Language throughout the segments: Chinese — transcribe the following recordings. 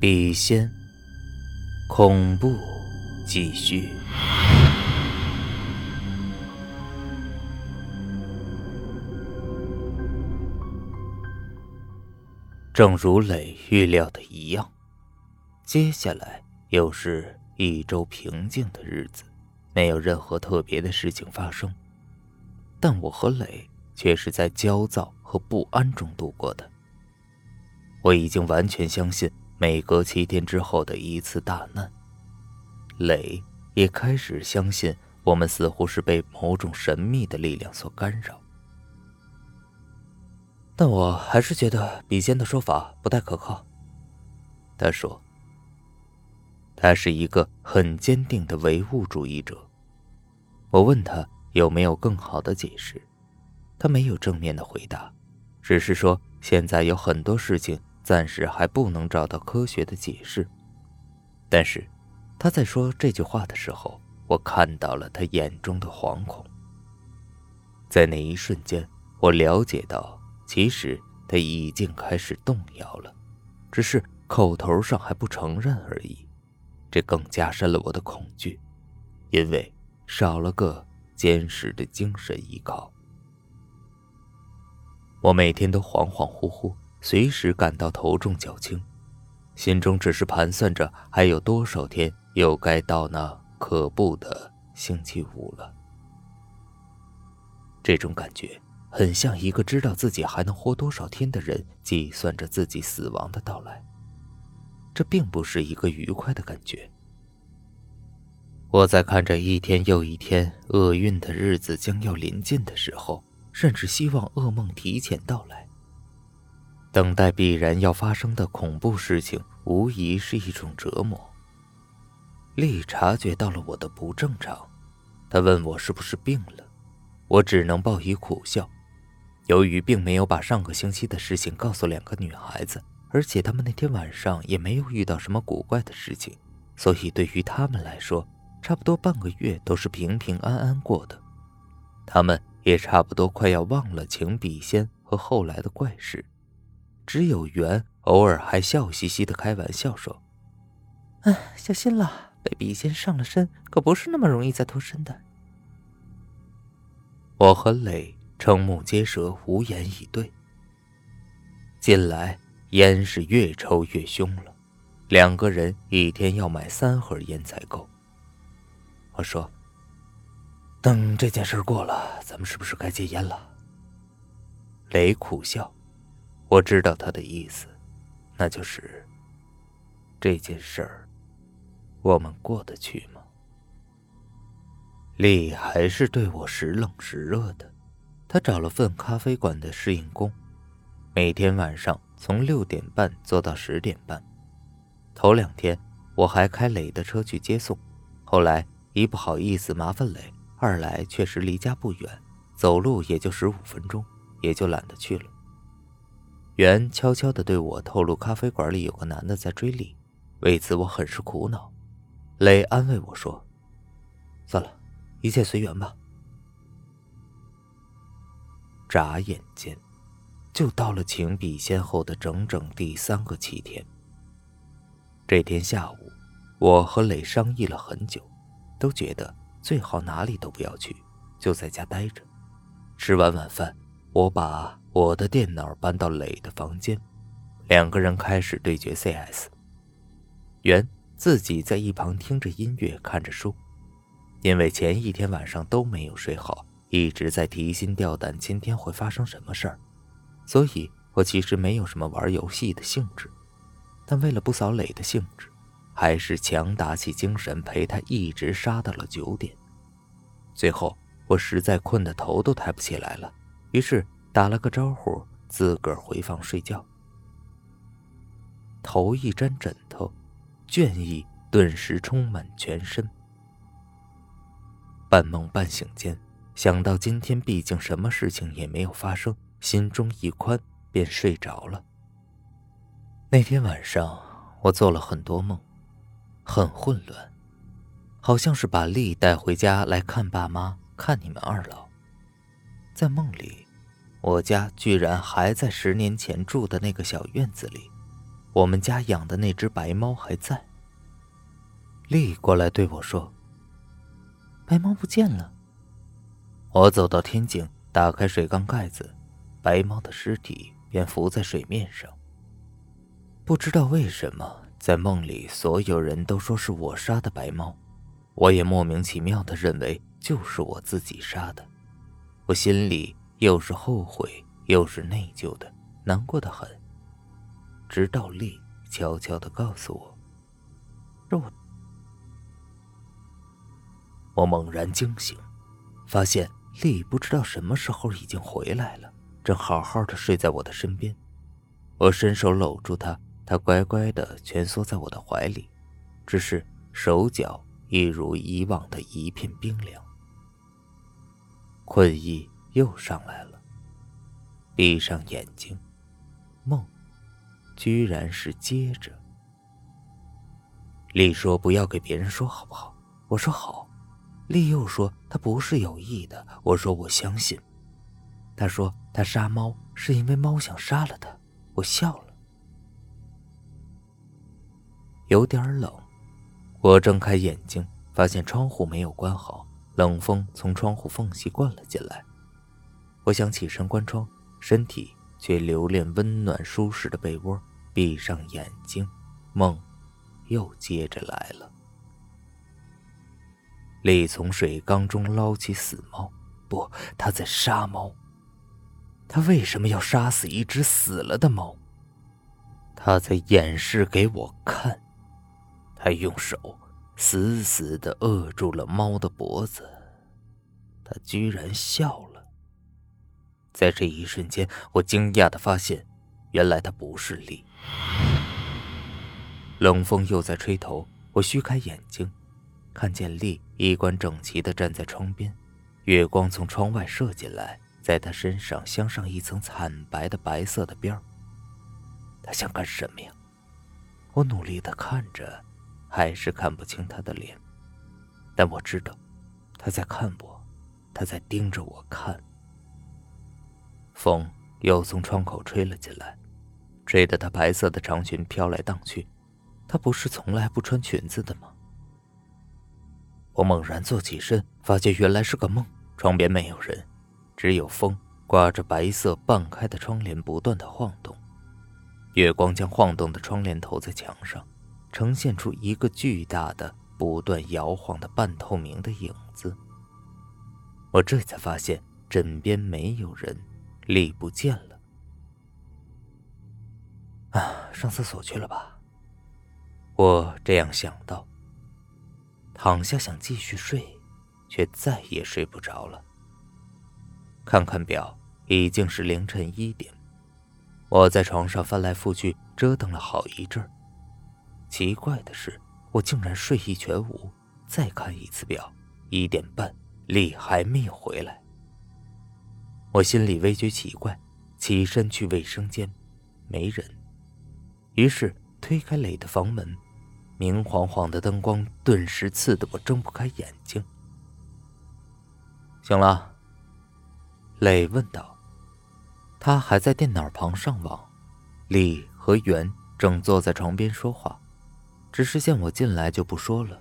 笔仙，恐怖继续。正如磊预料的一样，接下来又是一周平静的日子，没有任何特别的事情发生。但我和磊却是在焦躁和不安中度过的。我已经完全相信每隔七天之后的一次大难，磊也开始相信我们似乎是被某种神秘的力量所干扰。但我还是觉得笔仙的说法不太可靠。他说：“他是一个很坚定的唯物主义者。”我问他有没有更好的解释，他没有正面的回答，只是说现在有很多事情暂时还不能找到科学的解释。但是他在说这句话的时候，我看到了他眼中的惶恐。在那一瞬间，我了解到。其实他已经开始动摇了，只是口头上还不承认而已。这更加深了我的恐惧，因为少了个坚实的精神依靠。我每天都恍恍惚惚，随时感到头重脚轻，心中只是盘算着还有多少天又该到那可怖的星期五了。这种感觉。很像一个知道自己还能活多少天的人，计算着自己死亡的到来。这并不是一个愉快的感觉。我在看着一天又一天厄运的日子将要临近的时候，甚至希望噩梦提前到来。等待必然要发生的恐怖事情，无疑是一种折磨。丽察觉到了我的不正常，他问我是不是病了，我只能报以苦笑。由于并没有把上个星期的事情告诉两个女孩子，而且他们那天晚上也没有遇到什么古怪的事情，所以对于他们来说，差不多半个月都是平平安安过的。他们也差不多快要忘了请笔仙和后来的怪事，只有袁偶尔还笑嘻嘻的开玩笑说：“哎，小心了，被笔仙上了身，可不是那么容易再脱身的。”我和磊。瞠目结舌，无言以对。近来烟是越抽越凶了，两个人一天要买三盒烟才够。我说：“等这件事过了，咱们是不是该戒烟了？”雷苦笑，我知道他的意思，那就是这件事儿，我们过得去吗？丽还是对我时冷时热的。他找了份咖啡馆的侍应工，每天晚上从六点半做到十点半。头两天我还开磊的车去接送，后来一不好意思麻烦磊，二来确实离家不远，走路也就十五分钟，也就懒得去了。袁悄悄地对我透露，咖啡馆里有个男的在追丽，为此我很是苦恼。磊安慰我说：“算了，一切随缘吧。”眨眼间，就到了请笔仙后的整整第三个七天。这天下午，我和磊商议了很久，都觉得最好哪里都不要去，就在家待着。吃完晚饭，我把我的电脑搬到磊的房间，两个人开始对决 CS。袁自己在一旁听着音乐，看着书，因为前一天晚上都没有睡好。一直在提心吊胆，今天会发生什么事儿，所以我其实没有什么玩游戏的兴致，但为了不扫磊的兴致，还是强打起精神陪他一直杀到了九点。最后我实在困得头都抬不起来了，于是打了个招呼，自个儿回房睡觉。头一沾枕头，倦意顿时充满全身，半梦半醒间。想到今天毕竟什么事情也没有发生，心中一宽，便睡着了。那天晚上我做了很多梦，很混乱，好像是把丽带回家来看爸妈，看你们二老。在梦里，我家居然还在十年前住的那个小院子里，我们家养的那只白猫还在。丽过来对我说：“白猫不见了。”我走到天井，打开水缸盖子，白猫的尸体便浮在水面上。不知道为什么，在梦里所有人都说是我杀的白猫，我也莫名其妙的认为就是我自己杀的。我心里又是后悔又是内疚的，难过的很。直到丽悄悄的告诉我：“我。”我猛然惊醒，发现丽不知道什么时候已经回来了，正好好的睡在我的身边。我伸手搂住她，她乖乖的蜷缩在我的怀里，只是手脚一如以往的一片冰凉。困意又上来了，闭上眼睛，梦，居然是接着。丽说：“不要给别人说，好不好？”我说：“好。”丽又说：“他不是有意的。”我说：“我相信。”他说：“他杀猫是因为猫想杀了他。”我笑了。有点冷，我睁开眼睛，发现窗户没有关好，冷风从窗户缝隙灌了进来。我想起身关窗，身体却留恋温暖舒适的被窝，闭上眼睛，梦又接着来了。丽从水缸中捞起死猫，不，他在杀猫。他为什么要杀死一只死了的猫？他在演示给我看。他用手死死的扼住了猫的脖子。他居然笑了。在这一瞬间，我惊讶的发现，原来他不是丽。冷风又在吹头，我虚开眼睛。看见丽衣冠整齐地站在窗边，月光从窗外射进来，在他身上镶上一层惨白的白色的边儿。他想干什么呀？我努力地看着，还是看不清她的脸，但我知道，她在看我，她在盯着我看。风又从窗口吹了进来，吹得她白色的长裙飘来荡去。她不是从来不穿裙子的吗？我猛然坐起身，发现原来是个梦。窗边没有人，只有风刮着白色半开的窗帘，不断的晃动。月光将晃动的窗帘投在墙上，呈现出一个巨大的、不断摇晃的半透明的影子。我这才发现枕边没有人，力不见了。啊，上厕所去了吧？我这样想到。躺下想继续睡，却再也睡不着了。看看表，已经是凌晨一点。我在床上翻来覆去折腾了好一阵儿。奇怪的是，我竟然睡意全无。再看一次表，一点半，李还没有回来。我心里微觉奇怪，起身去卫生间，没人。于是推开磊的房门。明晃晃的灯光顿时刺得我睁不开眼睛。醒了，磊问道。他还在电脑旁上网。李和袁正坐在床边说话，只是见我进来就不说了。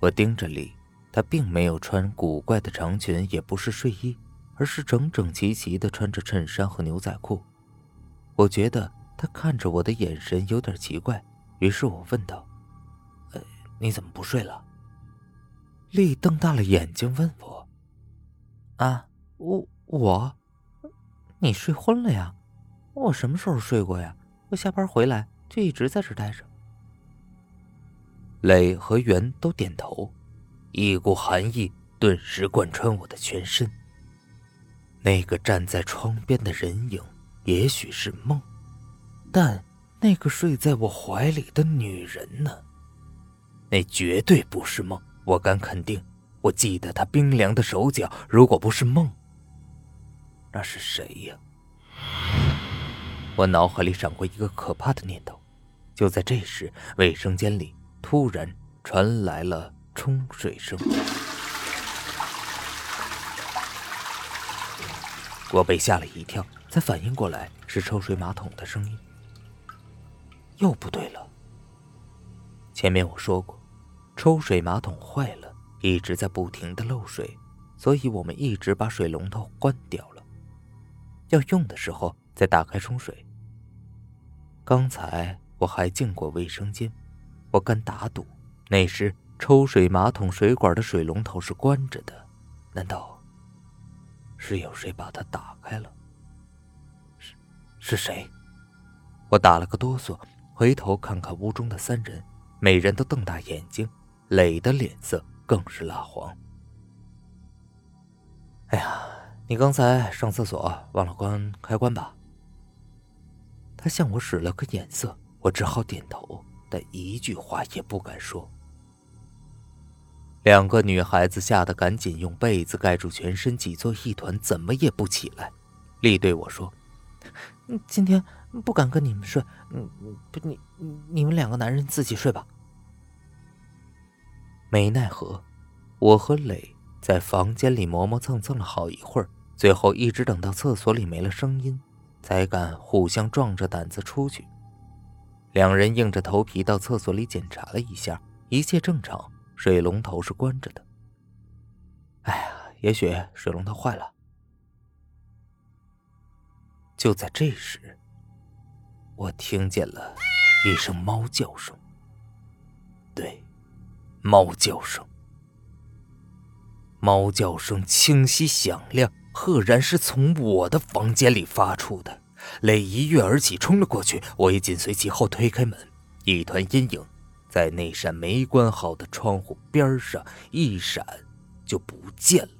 我盯着李，他并没有穿古怪的长裙，也不是睡衣，而是整整齐齐的穿着衬衫和牛仔裤。我觉得他看着我的眼神有点奇怪，于是我问道。你怎么不睡了？丽瞪大了眼睛问我：“啊，我我，你睡昏了呀？我什么时候睡过呀？我下班回来就一直在这待着。”磊和袁都点头，一股寒意顿时贯穿我的全身。那个站在窗边的人影也许是梦，但那个睡在我怀里的女人呢？那绝对不是梦，我敢肯定。我记得她冰凉的手脚，如果不是梦，那是谁呀？我脑海里闪过一个可怕的念头。就在这时，卫生间里突然传来了冲水声，我被吓了一跳，才反应过来是抽水马桶的声音。又不对了。前面我说过，抽水马桶坏了，一直在不停的漏水，所以我们一直把水龙头关掉了，要用的时候再打开冲水。刚才我还进过卫生间，我敢打赌，那时抽水马桶水管的水龙头是关着的，难道是有谁把它打开了？是是谁？我打了个哆嗦，回头看看屋中的三人，每人都瞪大眼睛，磊的脸色更是蜡黄。哎呀，你刚才上厕所忘了关开关吧？他向我使了个眼色，我只好点头，但一句话也不敢说。两个女孩子吓得赶紧用被子盖住全身，挤作一团，怎么也不起来。丽对我说：“今天。”不敢跟你们睡，嗯，不，你你们两个男人自己睡吧。没奈何，我和磊在房间里磨磨蹭蹭了好一会儿，最后一直等到厕所里没了声音，才敢互相壮着胆子出去。两人硬着头皮到厕所里检查了一下，一切正常，水龙头是关着的。哎呀，也许水龙头坏了。就在这时。我听见了一声猫叫声，对，猫叫声。猫叫声清晰响亮，赫然是从我的房间里发出的。磊一跃而起，冲了过去，我也紧随其后，推开门，一团阴影在那扇没关好的窗户边上一闪，就不见了。